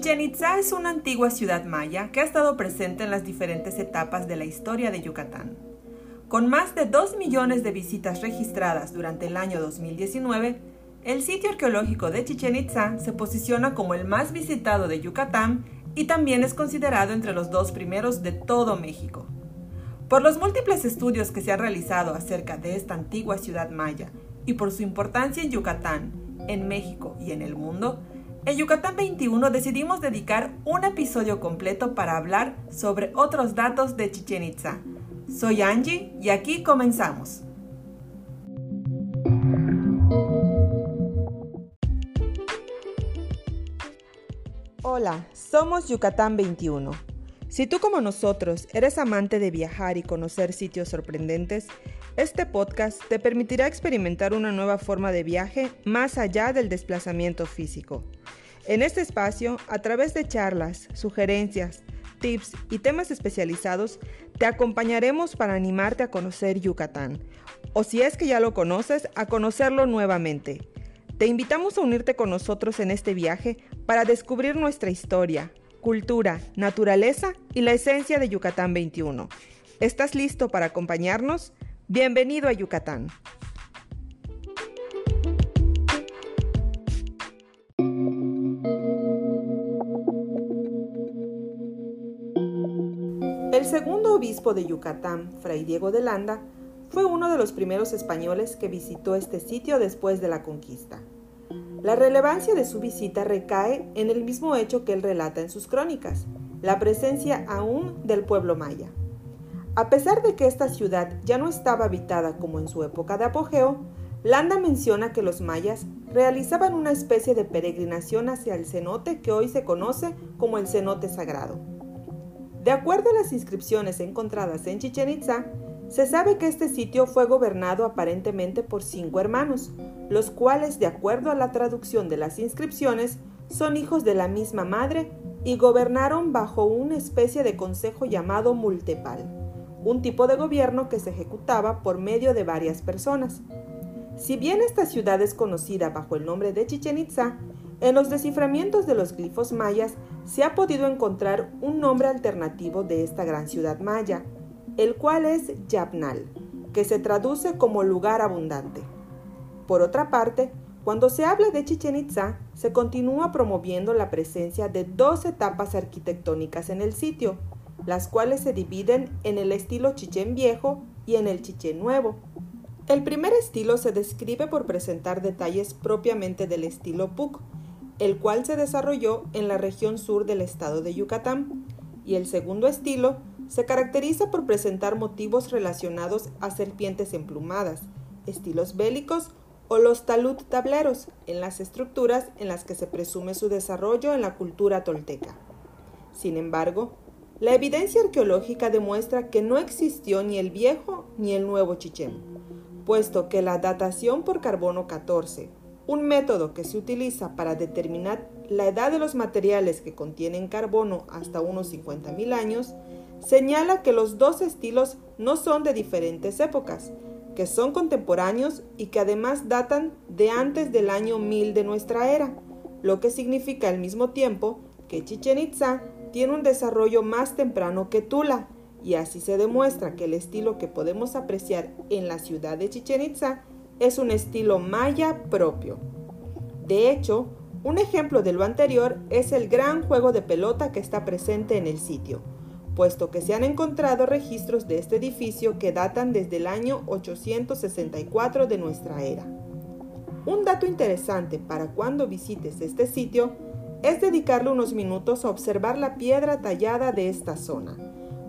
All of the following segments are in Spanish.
Chichen Itza es una antigua ciudad maya que ha estado presente en las diferentes etapas de la historia de Yucatán. Con más de 2 millones de visitas registradas durante el año 2019, el sitio arqueológico de Chichen Itza se posiciona como el más visitado de Yucatán y también es considerado entre los dos primeros de todo México. Por los múltiples estudios que se han realizado acerca de esta antigua ciudad maya y por su importancia en Yucatán, en México y en el mundo, en Yucatán 21 decidimos dedicar un episodio completo para hablar sobre otros datos de Chichen Itza. Soy Angie y aquí comenzamos. Hola, somos Yucatán 21. Si tú como nosotros eres amante de viajar y conocer sitios sorprendentes, este podcast te permitirá experimentar una nueva forma de viaje más allá del desplazamiento físico. En este espacio, a través de charlas, sugerencias, tips y temas especializados, te acompañaremos para animarte a conocer Yucatán, o si es que ya lo conoces, a conocerlo nuevamente. Te invitamos a unirte con nosotros en este viaje para descubrir nuestra historia, cultura, naturaleza y la esencia de Yucatán 21. ¿Estás listo para acompañarnos? Bienvenido a Yucatán. El segundo obispo de Yucatán, Fray Diego de Landa, fue uno de los primeros españoles que visitó este sitio después de la conquista. La relevancia de su visita recae en el mismo hecho que él relata en sus crónicas, la presencia aún del pueblo maya. A pesar de que esta ciudad ya no estaba habitada como en su época de apogeo, Landa menciona que los mayas realizaban una especie de peregrinación hacia el cenote que hoy se conoce como el cenote sagrado. De acuerdo a las inscripciones encontradas en Chichen Itza, se sabe que este sitio fue gobernado aparentemente por cinco hermanos, los cuales, de acuerdo a la traducción de las inscripciones, son hijos de la misma madre y gobernaron bajo una especie de consejo llamado multepal un tipo de gobierno que se ejecutaba por medio de varias personas. Si bien esta ciudad es conocida bajo el nombre de Chichen Itza, en los desciframientos de los glifos mayas se ha podido encontrar un nombre alternativo de esta gran ciudad maya, el cual es Yapnal, que se traduce como lugar abundante. Por otra parte, cuando se habla de Chichen Itza, se continúa promoviendo la presencia de dos etapas arquitectónicas en el sitio, las cuales se dividen en el estilo chichén viejo y en el chichén nuevo. El primer estilo se describe por presentar detalles propiamente del estilo Puc, el cual se desarrolló en la región sur del estado de Yucatán, y el segundo estilo se caracteriza por presentar motivos relacionados a serpientes emplumadas, estilos bélicos o los talud tableros en las estructuras en las que se presume su desarrollo en la cultura tolteca. Sin embargo, la evidencia arqueológica demuestra que no existió ni el viejo ni el nuevo Chichén, puesto que la datación por carbono 14, un método que se utiliza para determinar la edad de los materiales que contienen carbono hasta unos 50.000 años, señala que los dos estilos no son de diferentes épocas, que son contemporáneos y que además datan de antes del año 1000 de nuestra era, lo que significa al mismo tiempo que Chichen Itza tiene un desarrollo más temprano que Tula, y así se demuestra que el estilo que podemos apreciar en la ciudad de Chichen Itza es un estilo maya propio. De hecho, un ejemplo de lo anterior es el gran juego de pelota que está presente en el sitio, puesto que se han encontrado registros de este edificio que datan desde el año 864 de nuestra era. Un dato interesante para cuando visites este sitio es dedicarle unos minutos a observar la piedra tallada de esta zona.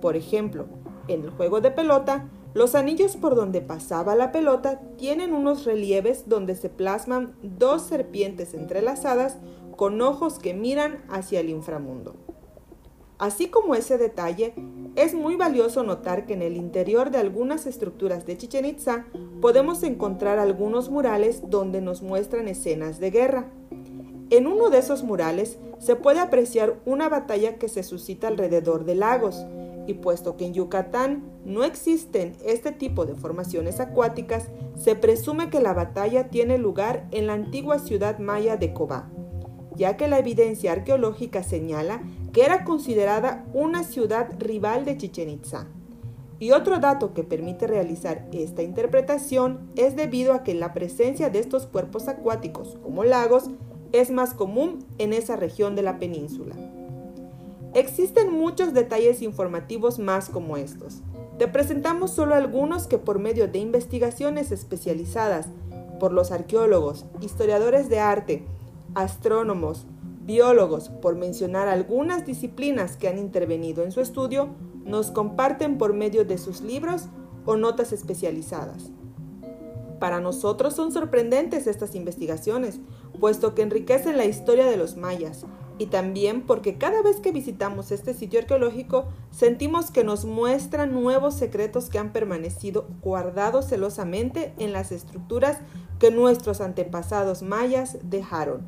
Por ejemplo, en el juego de pelota, los anillos por donde pasaba la pelota tienen unos relieves donde se plasman dos serpientes entrelazadas con ojos que miran hacia el inframundo. Así como ese detalle, es muy valioso notar que en el interior de algunas estructuras de Chichen Itza podemos encontrar algunos murales donde nos muestran escenas de guerra. En uno de esos murales se puede apreciar una batalla que se suscita alrededor de lagos, y puesto que en Yucatán no existen este tipo de formaciones acuáticas, se presume que la batalla tiene lugar en la antigua ciudad maya de Cobá. ya que la evidencia arqueológica señala que era considerada una ciudad rival de Chichen Itza. Y otro dato que permite realizar esta interpretación es debido a que la presencia de estos cuerpos acuáticos, como lagos, es más común en esa región de la península. Existen muchos detalles informativos más como estos. Te presentamos solo algunos que por medio de investigaciones especializadas por los arqueólogos, historiadores de arte, astrónomos, biólogos, por mencionar algunas disciplinas que han intervenido en su estudio, nos comparten por medio de sus libros o notas especializadas. Para nosotros son sorprendentes estas investigaciones, puesto que enriquecen la historia de los mayas, y también porque cada vez que visitamos este sitio arqueológico sentimos que nos muestran nuevos secretos que han permanecido guardados celosamente en las estructuras que nuestros antepasados mayas dejaron.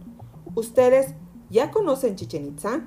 ¿Ustedes ya conocen Chichen Itza?